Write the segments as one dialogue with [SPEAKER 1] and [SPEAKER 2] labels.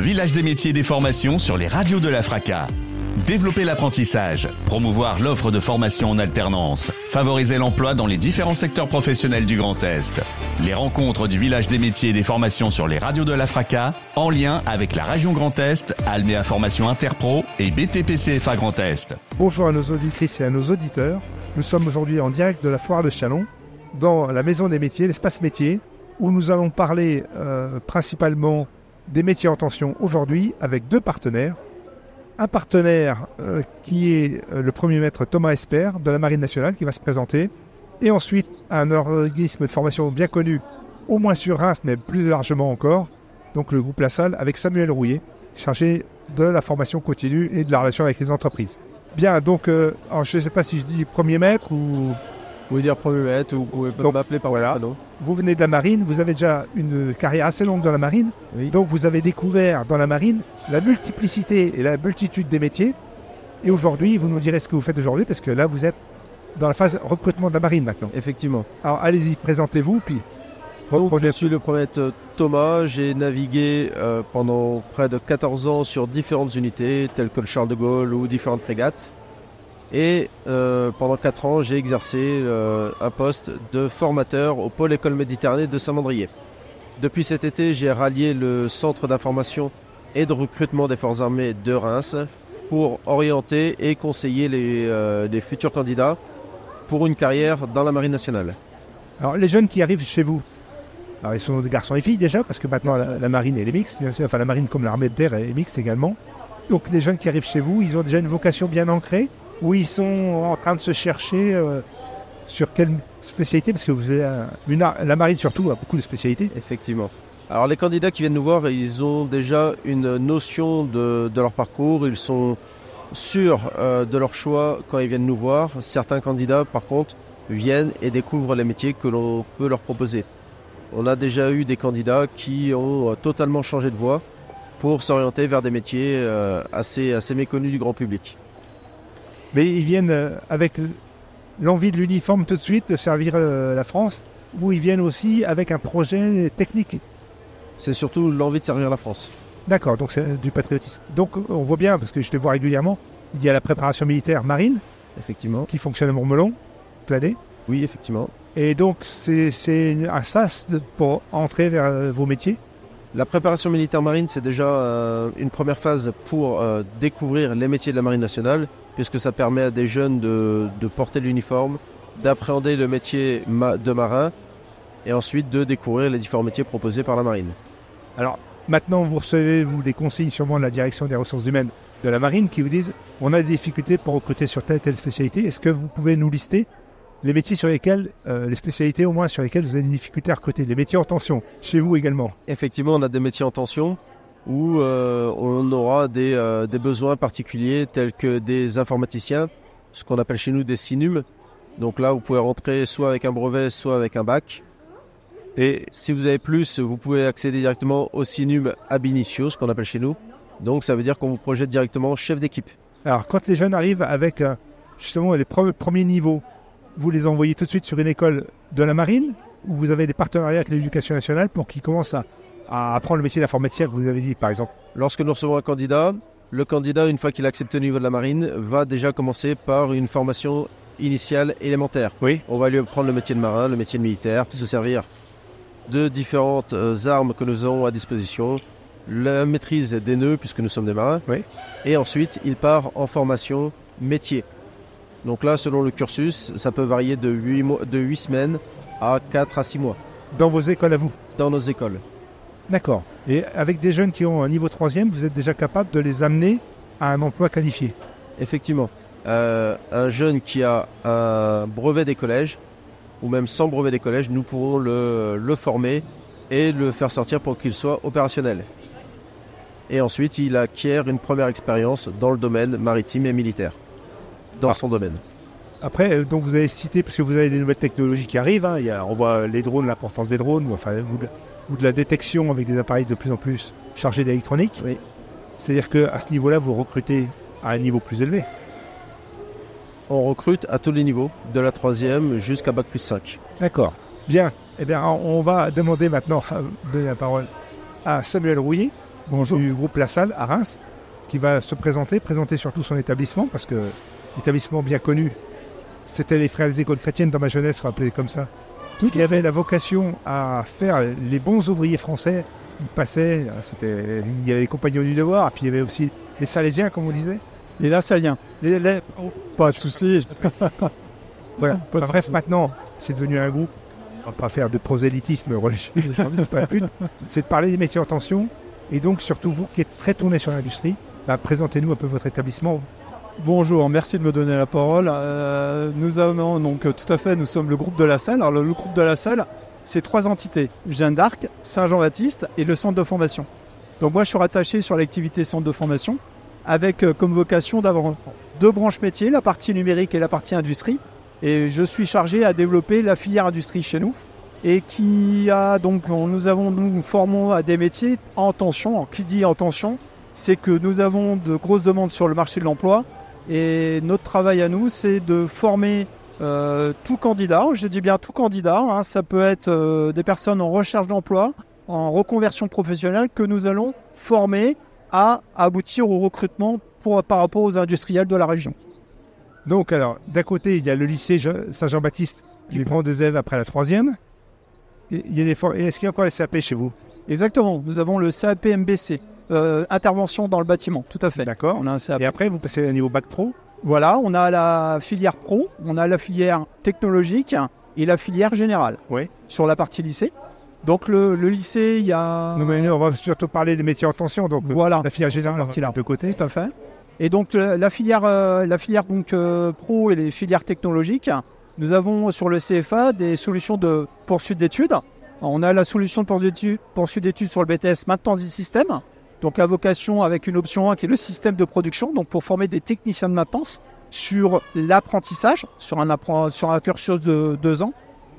[SPEAKER 1] village des métiers et des formations sur les radios de la FRACA. Développer l'apprentissage, promouvoir l'offre de formation en alternance, favoriser l'emploi dans les différents secteurs professionnels du Grand Est. Les rencontres du village des métiers et des formations sur les radios de la FRACA, en lien avec la région Grand Est, Alméa Formation Interpro et BTPCFA Grand Est.
[SPEAKER 2] Bonjour à nos auditrices et à nos auditeurs. Nous sommes aujourd'hui en direct de la foire de Chalon, dans la maison des métiers, l'espace métier, où nous allons parler euh, principalement des métiers en tension aujourd'hui avec deux partenaires. Un partenaire euh, qui est euh, le premier maître Thomas Esper de la Marine nationale qui va se présenter. Et ensuite un organisme de formation bien connu, au moins sur Reims, mais plus largement encore, donc le groupe La Salle avec Samuel Rouillet, chargé de la formation continue et de la relation avec les entreprises. Bien, donc je ne sais pas si je dis premier maître ou
[SPEAKER 3] Vous pouvez dire premier maître ou vous pouvez m'appeler par
[SPEAKER 2] voilà.
[SPEAKER 3] prénom.
[SPEAKER 2] Vous venez de la marine, vous avez déjà une carrière assez longue dans la marine,
[SPEAKER 3] Oui.
[SPEAKER 2] donc vous avez découvert dans la marine la multiplicité et la multitude des métiers. Et aujourd'hui, vous nous direz ce que vous faites aujourd'hui, parce que là, vous êtes dans la phase recrutement de la marine maintenant.
[SPEAKER 3] Effectivement.
[SPEAKER 2] Alors allez-y, présentez-vous, puis
[SPEAKER 3] Donc, je suis le premier Thomas. J'ai navigué euh, pendant près de 14 ans sur différentes unités, telles que le Charles de Gaulle ou différentes frégates. Et euh, pendant 4 ans, j'ai exercé euh, un poste de formateur au pôle école Méditerranée de Saint-Mandrier. Depuis cet été, j'ai rallié le centre d'information et de recrutement des forces armées de Reims pour orienter et conseiller les, euh, futurs candidats pour une carrière dans la Marine nationale.
[SPEAKER 2] Alors les jeunes qui arrivent chez vous, alors ils sont des garçons et filles déjà, parce que maintenant la, marine est mixte, bien sûr, enfin la marine comme l'armée de terre est mixte également. Donc les jeunes qui arrivent chez vous, ils ont déjà une vocation bien ancrée, ou ils sont en train de se chercher euh, sur quelle spécialité, parce que vous avez un- la marine surtout a beaucoup de spécialités.
[SPEAKER 3] Effectivement. Alors les candidats qui viennent nous voir, ils ont déjà une notion de, de leur parcours, ils sont sûrs euh, de leur choix quand ils viennent nous voir. Certains candidats, par contre, viennent et découvrent les métiers que l'on peut leur proposer. On a déjà eu des candidats qui ont euh, totalement changé de voie pour s'orienter vers des métiers assez, assez méconnus du grand public.
[SPEAKER 2] Mais ils viennent euh, avec l'envie de l'uniforme tout de suite, de servir euh, la France, ou ils viennent aussi avec un projet technique.
[SPEAKER 3] C'est surtout l'envie de servir la France.
[SPEAKER 2] D'accord, donc c'est du patriotisme. Donc on voit bien, parce que je les vois régulièrement, il y a la préparation militaire marine
[SPEAKER 3] Effectivement.
[SPEAKER 2] qui fonctionne à Montmelon, toute l'année.
[SPEAKER 3] Oui, effectivement.
[SPEAKER 2] Et donc c'est un sas pour entrer vers euh, vos métiers.
[SPEAKER 3] La préparation militaire marine, c'est déjà euh, une première phase pour euh, découvrir les métiers de la marine nationale, puisque ça permet à des jeunes de, de porter l'uniforme, d'appréhender le métier de marin, et ensuite de découvrir les différents métiers proposés par la marine.
[SPEAKER 2] Alors maintenant vous recevez vous des conseils sûrement de la direction des ressources humaines de la marine qui vous disent on a des difficultés pour recruter sur telle et telle spécialité. Est-ce que vous pouvez nous lister les métiers sur lesquels, euh, les spécialités au moins sur lesquelles vous avez des difficultés à recruter, les métiers en tension, chez vous également?
[SPEAKER 3] Effectivement, on a des métiers en tension où euh, on aura des, euh, des besoins particuliers tels que des informaticiens, ce qu'on appelle chez nous des SINUM. Donc là, vous pouvez rentrer soit avec un brevet, soit avec un bac. Et si vous avez plus, vous pouvez accéder directement au SINUM ab initio, ce qu'on appelle chez nous. Donc ça veut dire qu'on vous projette directement chef d'équipe.
[SPEAKER 2] Alors, quand les jeunes arrivent avec euh, justement les pre- premiers niveaux, vous les envoyez tout de suite sur une école de la marine ou vous avez des partenariats avec l'éducation nationale pour qu'ils commencent à, à apprendre le métier d'informaticien que vous avez dit, par exemple
[SPEAKER 3] Lorsque nous recevons un candidat, le candidat, une fois qu'il a accepté au niveau de la marine, va déjà commencer par une formation initiale élémentaire.
[SPEAKER 2] Oui.
[SPEAKER 3] On va lui apprendre le métier de marin, le métier de militaire, se servir de différentes euh, armes que nous avons à disposition, la maîtrise des nœuds puisque nous sommes des marins.
[SPEAKER 2] Oui.
[SPEAKER 3] Et ensuite, il part en formation métier. Donc là, selon le cursus, ça peut varier de 8, mois, de 8 semaines à 4 à 6 mois
[SPEAKER 2] dans vos écoles à vous.
[SPEAKER 3] dans nos écoles.
[SPEAKER 2] D'accord. Et avec des jeunes qui ont un niveau troisième, vous êtes déjà capable de les amener à un emploi qualifié.
[SPEAKER 3] Effectivement. Euh, un jeune qui a un brevet des collèges, ou même sans brevet des collèges, nous pourrons le, le former et le faire sortir pour qu'il soit opérationnel. Et ensuite, il acquiert une première expérience dans le domaine maritime et militaire, dans
[SPEAKER 2] Ah.
[SPEAKER 3] son domaine.
[SPEAKER 2] Après, euh, donc vous avez cité, parce que vous avez des nouvelles technologies qui arrivent, hein, il y a, on voit les drones, l'importance des drones, enfin, ou de, ou de la détection avec des appareils de plus en plus chargés d'électronique.
[SPEAKER 3] Oui.
[SPEAKER 2] C'est-à-dire qu'à ce niveau-là, vous recrutez à un niveau plus élevé.
[SPEAKER 3] On recrute à tous les niveaux, de la troisième jusqu'à Bac plus 5.
[SPEAKER 2] D'accord. Bien. Eh bien, on va demander maintenant, euh, donner la parole à Samuel Rouillet Bonjour. du groupe La Salle à Reims, qui va se présenter, présenter surtout son établissement, parce que l'établissement bien connu, c'était les frères des écoles chrétiennes dans ma jeunesse, rappelé comme ça. Qui avait la vocation à faire les bons ouvriers français. Ils passaient, c'était, il y avait les compagnons du devoir, et puis il y avait aussi les Salésiens, comme on disait.
[SPEAKER 4] Les Lassaliens.
[SPEAKER 2] Les, les...
[SPEAKER 4] Oh, pas de souci.
[SPEAKER 2] voilà. bref, maintenant, c'est devenu un groupe. On va pas faire de prosélytisme religieux, C'est de parler des métiers en tension. Et donc, surtout vous qui êtes très tourné sur l'industrie, bah, présentez-nous un peu votre établissement.
[SPEAKER 4] Bonjour, merci de me donner la parole. Euh, nous avons donc tout à fait, nous sommes le groupe de la salle. Alors le, groupe de la salle, c'est trois entités Jeanne d'Arc, Saint-Jean-Baptiste et le centre de formation. Donc moi, je suis rattaché sur l'activité centre de formation avec euh, comme vocation d'avoir deux branches métiers, la partie numérique et la partie industrie. Et je suis chargé à développer la filière industrie chez nous. Et qui a donc, nous avons, nous formons à des métiers en tension. qui dit en tension, c'est que nous avons de grosses demandes sur le marché de l'emploi. Et notre travail à nous, c'est de former euh, tout candidat, je dis bien tout candidat, hein. ça peut être euh, des personnes en recherche d'emploi, en reconversion professionnelle, que nous allons former à aboutir au recrutement pour, par rapport aux industriels de la région.
[SPEAKER 2] Donc, alors, d'un côté, il y a le lycée Saint-Jean-Baptiste qui prend des élèves après la troisième. Est-ce qu'il y a encore les CAP chez vous?
[SPEAKER 4] Exactement. Nous avons le CAP MBC, euh, intervention dans le bâtiment, tout à fait.
[SPEAKER 2] D'accord. On a un CAP. Et après, vous passez au niveau bac pro
[SPEAKER 4] Voilà, on a la filière pro, on a la filière technologique et la filière générale.
[SPEAKER 2] Oui.
[SPEAKER 4] Sur la partie lycée. Donc le, lycée, il y a.
[SPEAKER 2] on va surtout parler des métiers en tension. Donc
[SPEAKER 4] voilà.
[SPEAKER 2] La filière générale, là, de côté.
[SPEAKER 4] Tout à fait. Et donc la filière, euh, la filière donc, euh, pro et les filières technologiques, nous avons sur le CFA des solutions de poursuite d'études. On a la solution de poursuite d'études sur le BTS maintenance du système, donc à vocation avec une option 1 qui est le système de production, donc pour former des techniciens de maintenance sur l'apprentissage, sur un, cursus de deux ans.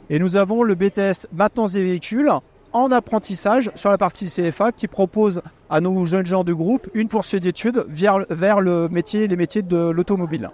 [SPEAKER 4] Et nous avons le BTS maintenance des véhicules en apprentissage sur la partie CFA qui propose à nos jeunes gens du groupe une poursuite d'études vers, vers le métier, les métiers de l'automobile.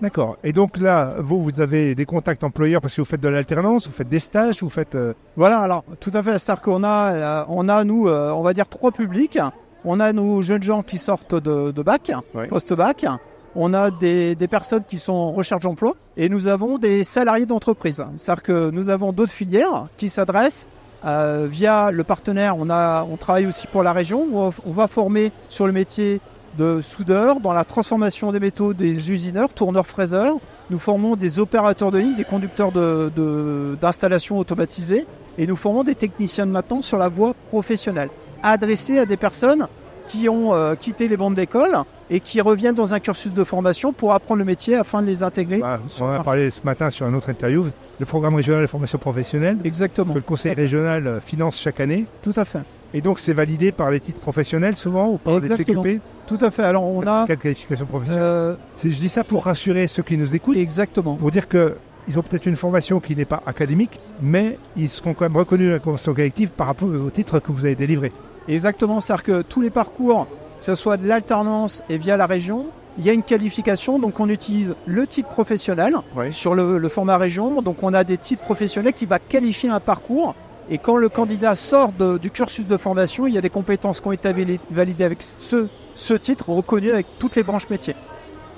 [SPEAKER 2] D'accord. Et donc là, vous, vous avez des contacts employeurs parce que vous faites de l'alternance, vous faites des stages, vous faites. Euh,
[SPEAKER 4] voilà, alors tout à fait. C'est-à-dire qu'on a, euh, on a nous, euh, on va dire trois publics. On a nos jeunes gens qui sortent de, bac, post-bac. On a des, personnes qui sont en recherche d'emploi et nous avons des salariés d'entreprise. C'est-à-dire que nous avons d'autres filières qui s'adressent via le partenaire. On, a, on travaille aussi pour la région. on va former sur le métier de soudeurs, dans la transformation des métaux des usineurs, tourneurs fraiseurs. Nous formons des opérateurs de ligne, des conducteurs d'installations de, automatisées et nous formons des techniciens de maintenance sur la voie professionnelle, adressés à des personnes qui ont euh, quitté les bandes d'école et qui reviennent dans un cursus de formation pour apprendre le métier afin de les intégrer.
[SPEAKER 2] Bah, on a parlé ce matin sur un autre interview, le programme régional de formation professionnelle.
[SPEAKER 4] Exactement.
[SPEAKER 2] Que le conseil régional finance chaque année.
[SPEAKER 4] Tout à fait.
[SPEAKER 2] Et donc c'est validé par les titres professionnels souvent ou par des CQP
[SPEAKER 4] Tout à fait. Alors on a.
[SPEAKER 2] Quelle qualification professionnelle euh, Je dis ça pour rassurer ceux qui nous écoutent.
[SPEAKER 4] Exactement.
[SPEAKER 2] Pour dire que ils ont peut-être une formation qui n'est pas académique, mais ils seront quand même reconnus dans la convention collective par rapport au titre que vous avez délivré.
[SPEAKER 4] Exactement. C'est-à-dire que tous les parcours, que ce soit de l'alternance et via la région, il y a une qualification, donc on utilise le titre professionnel sur le, le, format région. Donc on a des titres professionnels qui va qualifier un parcours et quand le candidat sort du cursus de formation, il y a des compétences qui ont été validées avec ce, ce titre reconnu avec toutes les branches métiers.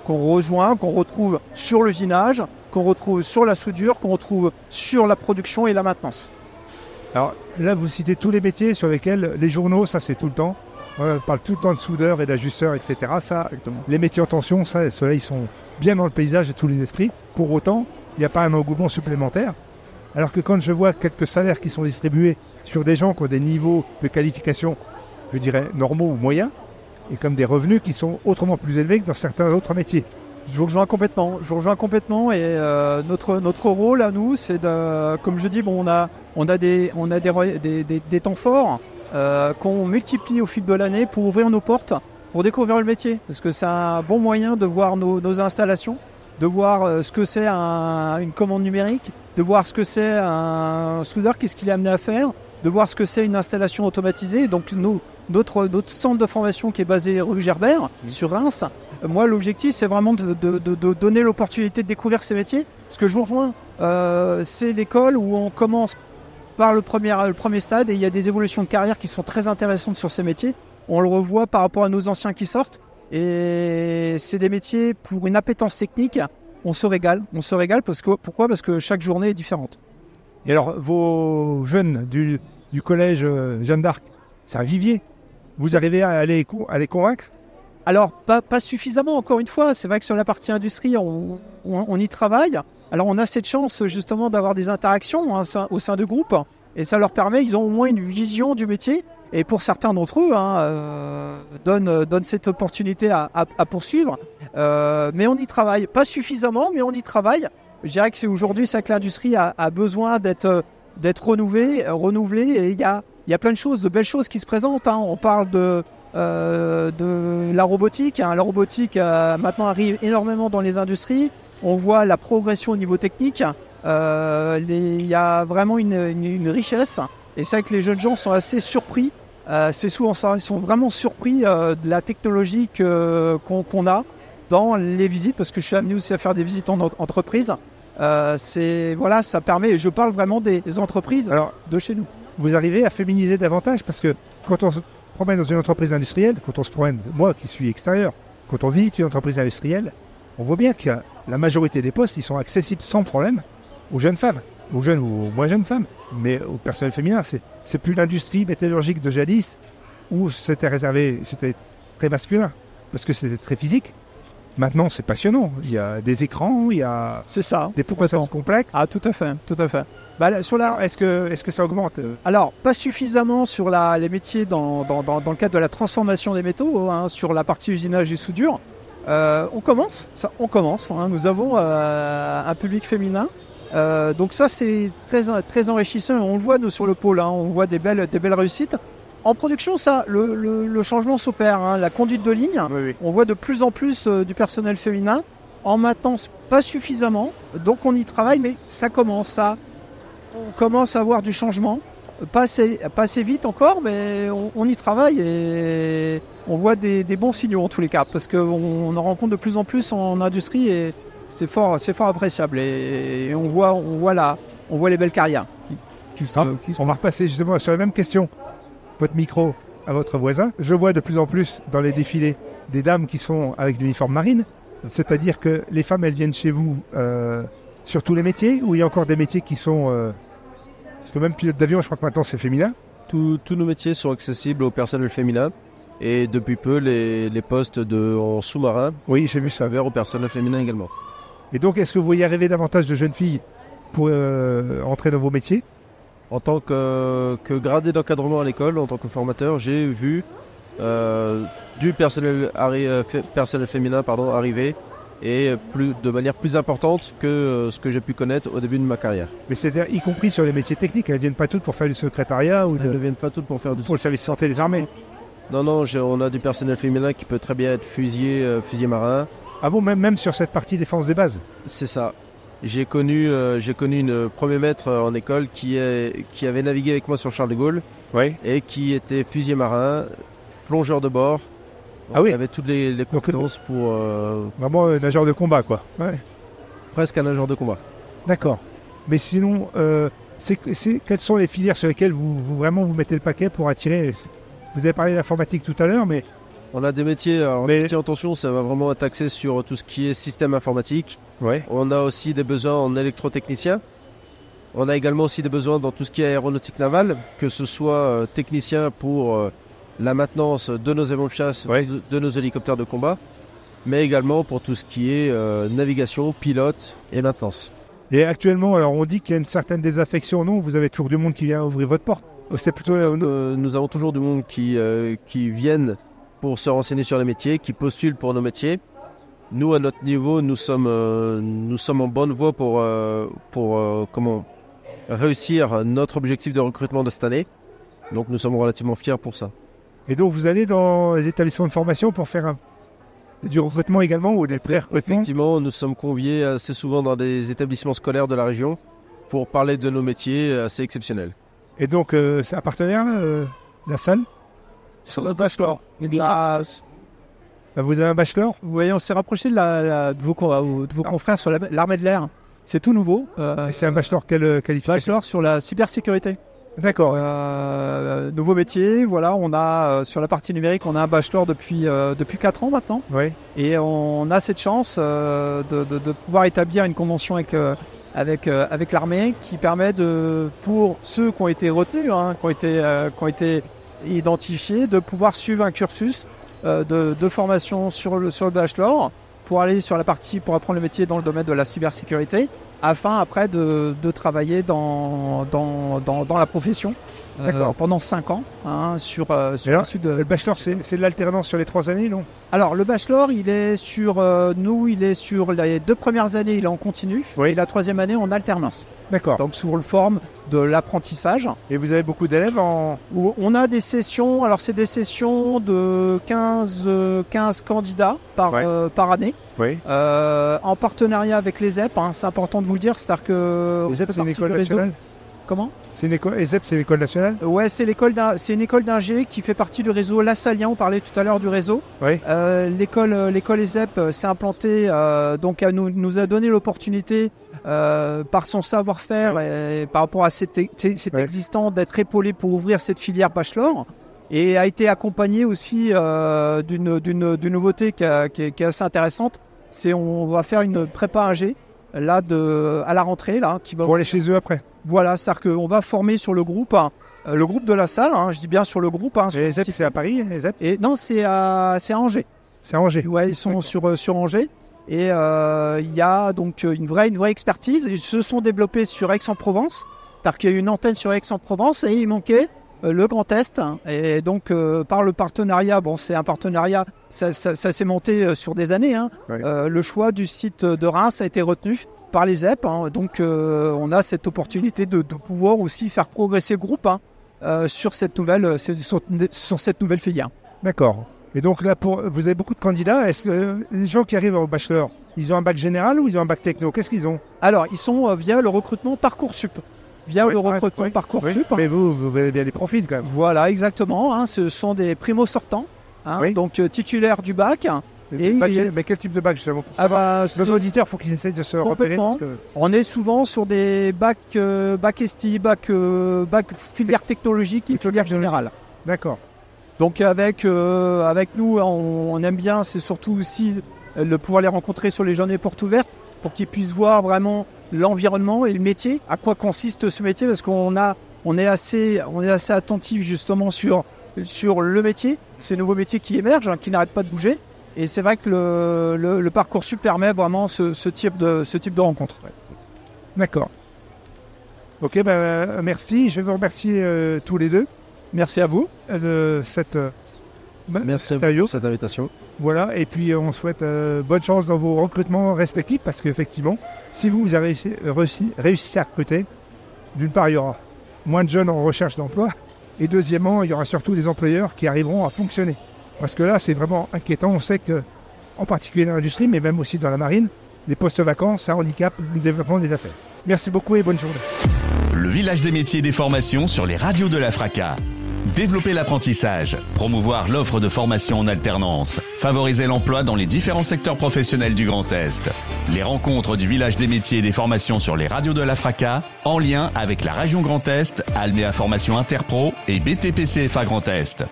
[SPEAKER 4] Qu'on rejoint, qu'on retrouve sur l'usinage, qu'on retrouve sur la soudure, qu'on retrouve sur la production et la maintenance.
[SPEAKER 2] Alors là, vous citez tous les métiers sur lesquels les journaux, ça c'est tout le temps. On parle tout le temps de soudeurs et d'ajusteurs, etc. Ça, les métiers en tension, ça, ceux-là, ils sont bien dans le paysage et tous les esprits. Pour autant, il n'y a pas un engouement supplémentaire. Alors que quand je vois quelques salaires qui sont distribués sur des gens qui ont des niveaux de qualification, je dirais, normaux ou moyens, et comme des revenus qui sont autrement plus élevés que dans certains autres métiers.
[SPEAKER 4] Je vous rejoins complètement. Je vous rejoins complètement. Et euh, notre, rôle à nous, c'est de, comme je dis, bon, on a, on a des, temps forts euh, qu'on multiplie au fil de l'année pour ouvrir nos portes, pour découvrir le métier. Parce que c'est un bon moyen de voir nos, nos installations, de voir euh, ce que c'est une commande numérique, de voir ce que c'est un soudeur, qu'est-ce qu'il est amené à faire, de voir ce que c'est une installation automatisée. Donc notre, notre centre de formation qui est basé rue Gerbert, mmh. sur Reims, moi l'objectif c'est vraiment de, donner l'opportunité de découvrir ces métiers. Ce que je vous rejoins, euh, c'est l'école où on commence par le premier, le premier stade et il y a des évolutions de carrière qui sont très intéressantes sur ces métiers. On le revoit par rapport à nos anciens qui sortent. Et c'est des métiers pour une appétence technique. On se régale. On se régale parce que, pourquoi? Parce que chaque journée est différente.
[SPEAKER 2] Et alors, vos jeunes du, du collège euh, Jeanne d'Arc, c'est un vivier. Vous arrivez à les, à les convaincre?
[SPEAKER 4] Alors, pas, pas suffisamment, encore une fois. C'est vrai que sur la partie industrie, on, on- on y travaille. Alors, on a cette chance justement d'avoir des interactions hein, au sein de groupes. Et ça leur permet, ils ont au moins une vision du métier. Et pour certains d'entre eux, hein, euh, donne, donne cette opportunité à, à- à poursuivre. Euh, mais on y travaille. Pas suffisamment, mais on y travaille. Je dirais que c'est aujourd'hui, ça que l'industrie a, a besoin d'être d'être renouvelée, euh, renouvelée. Et il y a, y a plein de choses, de belles choses qui se présentent. hein. On parle de, euh, de la robotique. hein. La robotique euh, maintenant arrive énormément dans les industries. On voit la progression au niveau technique. Euh, Il y a vraiment une, une- une richesse. Et c'est vrai que les jeunes gens sont assez surpris. Euh, c'est souvent ça. Ils sont vraiment surpris euh, de la technologie que- qu'on a dans les visites, parce que je suis amené aussi à faire des visites en en- entreprise. Euh, c'est voilà, ça permet. Je parle vraiment des, des entreprises
[SPEAKER 2] Alors,
[SPEAKER 4] de chez nous.
[SPEAKER 2] vous arrivez à féminiser davantage parce que quand on se promène dans une entreprise industrielle, quand on se promène, moi qui suis extérieur, quand on visite une entreprise industrielle, on voit bien que la majorité des postes, ils sont accessibles sans problème aux jeunes femmes, aux jeunes ou aux moins jeunes femmes, mais au personnel féminin. C'est, c'est plus l'industrie métallurgique de jadis où c'était réservé, c'était très masculin parce que c'était très physique. Maintenant, c'est passionnant. Il y a des écrans, il y a
[SPEAKER 4] C'est ça.
[SPEAKER 2] des processus complexes.
[SPEAKER 4] Ah, tout à fait, tout à fait. Bah, sur la,
[SPEAKER 2] est-ce que, est-ce que ça augmente euh,
[SPEAKER 4] Alors, pas suffisamment sur la, les métiers dans, dans, dans, dans le cadre de la transformation des métaux, hein, sur la partie usinage et soudure. Euh, on commence, ça, on commence. hein. nous avons euh, un public féminin. Euh, donc ça, c'est très, très enrichissant. On le voit, nous, sur le pôle. hein. on voit des belles, des belles réussites. En production, ça, le, le, le changement s'opère. hein. La conduite de ligne,
[SPEAKER 2] Oui, oui.
[SPEAKER 4] on voit de plus en plus euh, du personnel féminin. En maintenance, pas suffisamment. Donc on y travaille, mais ça commence. Ça, on commence à avoir du changement. Pas assez, pas assez vite encore, mais on, on y travaille et on voit des, des bons signaux en tous les cas, parce qu'on on en rencontre de plus en plus en industrie et c'est fort, c'est fort appréciable. Et, et on voit, on voit là, on voit les belles carrières. Qui, qui se-
[SPEAKER 2] Ah,
[SPEAKER 4] qui se-
[SPEAKER 2] On va repasser justement sur la même question. Votre micro à votre voisin. Je vois de plus en plus dans les défilés des dames qui sont avec l'uniforme marine. C'est-à-dire que les femmes, elles viennent chez vous euh, sur tous les métiers ou il y a encore des métiers qui sont... euh, Parce que même pilote d'avion, je crois que maintenant c'est féminin.
[SPEAKER 3] Tous- tous nos métiers sont accessibles au personnel féminin. Et depuis peu, les, les postes de, en sous-marin
[SPEAKER 2] Oui, j'ai vu ça.
[SPEAKER 3] s'avèrent au personnel féminin également.
[SPEAKER 2] Et donc, est-ce que vous voyez arriver davantage de jeunes filles pour euh, entrer dans vos métiers?
[SPEAKER 3] En tant que, que gradé d'encadrement à l'école, en tant que formateur, j'ai vu euh, du personnel, euh, personnel féminin pardon, arriver et plus, de manière plus importante que euh, ce que j'ai pu connaître au début de ma carrière.
[SPEAKER 2] Mais c'est-à-dire y compris sur les métiers techniques. Elles viennent pas toutes pour faire du secrétariat ou
[SPEAKER 3] Elles ne
[SPEAKER 2] de-
[SPEAKER 3] viennent pas toutes pour faire du
[SPEAKER 2] pour le service santé des armées.
[SPEAKER 3] Non, non, on a du personnel féminin qui peut très bien être fusilier, euh, fusilier marin.
[SPEAKER 2] Ah bon, même, même sur cette partie défense des bases
[SPEAKER 3] C'est ça. J'ai connu, euh, j'ai connu une premier maître euh, en école qui, est, qui avait navigué avec moi sur Charles de Gaulle
[SPEAKER 2] Oui.
[SPEAKER 3] et qui était fusilier marin, plongeur de bord. Donc,
[SPEAKER 2] Ah oui.
[SPEAKER 3] Il avait toutes les, les compétences pour euh,
[SPEAKER 2] Vraiment euh, nageur de combat, quoi. Ouais.
[SPEAKER 3] presque un nageur de combat.
[SPEAKER 2] D'accord. Mais sinon, euh, c'est, c'est- quelles sont les filières sur lesquelles vous, vous- vraiment vous mettez le paquet pour attirer Vous avez parlé d'informatique tout à l'heure, mais
[SPEAKER 3] On a des métiers, alors
[SPEAKER 2] Mais-
[SPEAKER 3] les métiers en tension, ça va vraiment être axé sur tout ce qui est système informatique.
[SPEAKER 2] ouais.
[SPEAKER 3] On a aussi des besoins en électrotechnicien. On a également aussi des besoins dans tout ce qui est aéronautique navale, que ce soit euh, technicien pour euh, la maintenance de nos avions de chasse,
[SPEAKER 2] Ouais.
[SPEAKER 3] de, de nos hélicoptères de combat, mais également pour tout ce qui est euh, navigation, pilote et maintenance.
[SPEAKER 2] Et actuellement, alors on dit qu'il y a une certaine désaffection. Non, vous avez toujours du monde qui vient ouvrir votre porte. C'est plutôt euh.
[SPEAKER 3] Euh, nous avons toujours du monde qui, euh, qui viennent pour se renseigner sur les métiers, qui postulent pour nos métiers. Nous, à notre niveau, nous sommes, euh, nous sommes en bonne voie pour, euh, pour euh, comment, réussir notre objectif de recrutement de cette année. Donc nous sommes relativement fiers pour ça.
[SPEAKER 2] Et donc vous allez dans les établissements de formation pour faire un- du recrutement également ou des pré-recrutements
[SPEAKER 3] Effectivement, nous sommes conviés assez souvent dans des établissements scolaires de la région pour parler de nos métiers assez exceptionnels.
[SPEAKER 2] Et donc c'est un partenaire, la salle?
[SPEAKER 4] Sur le bachelor. Ah,
[SPEAKER 2] Bah, Vous avez un bachelor?
[SPEAKER 4] Voyez, on s'est rapproché de, la, la- de vos, de vos confrères sur la- l'armée de l'air. C'est tout nouveau. Euh,
[SPEAKER 2] C'est un bachelor quelle euh, qualification?
[SPEAKER 4] bachelor sur la cybersécurité.
[SPEAKER 2] D'accord.
[SPEAKER 4] Euh, nouveau métier, voilà, on a euh, sur la partie numérique, on a un bachelor depuis euh, depuis quatre ans maintenant,
[SPEAKER 2] Oui.
[SPEAKER 4] et on a cette chance euh, de, de- de pouvoir établir une convention avec euh, avec euh, avec l'armée qui permet de pour ceux qui ont été retenus, hein, qui ont été euh, qui ont été identifiés, de pouvoir suivre un cursus euh, de, de formation sur le sur le bachelor pour aller sur la partie pour apprendre le métier dans le domaine de la cybersécurité afin après de, de travailler dans, dans, dans, dans la profession euh, pendant 5 ans hein, sur, euh, sur de-
[SPEAKER 2] Le bachelor, c'est de l'alternance sur les trois années, non?
[SPEAKER 4] Alors le bachelor, il est sur euh, nous, il est sur les deux premières années, il est en continu,
[SPEAKER 2] Oui.
[SPEAKER 4] et la troisième année en alternance.
[SPEAKER 2] D'accord.
[SPEAKER 4] Donc sous le forme de l'apprentissage.
[SPEAKER 2] Et vous avez beaucoup d'élèves en.
[SPEAKER 4] où on a des sessions, alors c'est des sessions de 15, euh, 15 candidats par,
[SPEAKER 2] Ouais.
[SPEAKER 4] euh, par année,
[SPEAKER 2] Oui.
[SPEAKER 4] euh, en partenariat avec les EP, hein, c'est important de vous le dire, c'est-à-dire que...
[SPEAKER 2] Les ZEP, c'est une école nationale
[SPEAKER 4] Comment?
[SPEAKER 2] C'est une école. ESEP, c'est l'école nationale?
[SPEAKER 4] Ouais, c'est l'école c'est une école d'ingé qui fait partie du réseau Lassalien, on parlait tout à l'heure du réseau.
[SPEAKER 2] Oui.
[SPEAKER 4] Euh, l'école euh, l'école ESEP euh, s'est implantée, euh, donc elle nous, nous a donné l'opportunité euh, par son savoir-faire et par rapport à cet, cet
[SPEAKER 2] Ouais.
[SPEAKER 4] existant d'être épaulé pour ouvrir cette filière bachelor et a été accompagné aussi euh, d'une nouveauté qui, a- qui est, qui est assez intéressante. C'est on va faire une prépa ingé là de à la rentrée là qui va
[SPEAKER 2] Pour aller chez eux après.
[SPEAKER 4] voilà, c'est-à-dire qu'on va former sur le groupe, hein, le groupe de la salle, hein, je dis bien sur le groupe. hein,
[SPEAKER 2] Et
[SPEAKER 4] le
[SPEAKER 2] ESEP,
[SPEAKER 4] site.
[SPEAKER 2] c'est à Paris ESEP
[SPEAKER 4] Et non, c'est à, à Angers.
[SPEAKER 2] C'est à Angers.
[SPEAKER 4] Ouais, ils sont sur, euh, sur Angers. Et euh, il y a donc euh, une vraie, une vraie expertise. Ils se sont développés sur Aix-en-Provence. C'est-à-dire qu'il y a une antenne sur Aix-en-Provence et il manquait euh, le Grand Est. Et donc, euh, par le partenariat, bon, c'est un partenariat, ça, ça- ça s'est monté sur des années. hein. Euh, le choix du site de Reims a été retenu par les EP. hein. Donc, euh, on a cette opportunité de, de pouvoir aussi faire progresser le groupe hein, sur, cette nouvelle, sur, sur cette nouvelle filière.
[SPEAKER 2] D'accord. Et donc là, pour, vous avez beaucoup de candidats. Est-ce que les gens qui arrivent au bachelor, ils ont un bac général ou ils ont un bac techno? Qu'est-ce qu'ils ont?
[SPEAKER 4] Alors, ils sont euh, via le recrutement Parcoursup. Via
[SPEAKER 2] Oui,
[SPEAKER 4] le
[SPEAKER 2] ouais,
[SPEAKER 4] recrutement
[SPEAKER 2] oui,
[SPEAKER 4] Parcoursup.
[SPEAKER 2] Mais vous, vous avez bien des profils quand même.
[SPEAKER 4] Voilà, exactement. hein, ce sont des primo-sortants. hein. Donc, euh, titulaires du bac. Et
[SPEAKER 2] Bac-
[SPEAKER 4] il-
[SPEAKER 2] Mais quel type de bac justement
[SPEAKER 4] Ah bah,
[SPEAKER 2] Nos auditeurs, il faut qu'ils essayent de se repérer. Que-
[SPEAKER 4] on est souvent sur des bacs, euh, bac STI, bac, bac filière technologique et filière générale.
[SPEAKER 2] D'accord.
[SPEAKER 4] Donc avec, euh, avec nous, on, aime bien, c'est surtout aussi euh, de pouvoir les rencontrer sur les journées portes ouvertes pour qu'ils puissent voir vraiment l'environnement et le métier, à quoi consiste ce métier, parce qu'on a, on est assez, assez attentif justement sur, sur le métier, ces nouveaux métiers qui émergent, hein, qui n'arrêtent pas de bouger. Et c'est vrai que le, le, le permet vraiment ce, type de, ce type de rencontre.
[SPEAKER 2] D'accord. Ok, ben euh, merci. Je vais vous remercier tous les deux
[SPEAKER 4] Merci à vous.
[SPEAKER 2] euh, de cette. euh,
[SPEAKER 3] à cette invitation.
[SPEAKER 2] Voilà, et puis euh, on souhaite euh, bonne chance dans vos recrutements respectifs parce qu'effectivement, si vous, vous avez réussi, réussi, réussi à recruter, d'une part, il y aura moins de jeunes en recherche d'emploi, et deuxièmement, il y aura surtout des employeurs qui arriveront à fonctionner. Parce que là, c'est vraiment inquiétant. On sait que, en particulier dans l'industrie, mais même aussi dans la marine, les postes vacants, ça handicape le développement des affaires. Merci beaucoup et bonne journée.
[SPEAKER 1] Le village des métiers et des formations sur les radios de la FRACA. Développer l'apprentissage, promouvoir l'offre de formation en alternance, favoriser l'emploi dans les différents secteurs professionnels du Grand Est. Les rencontres du village des métiers et des formations sur les radios de la FRACA, en lien avec la région Grand Est, Alméa Formation Interpro et BTPCFA Grand Est.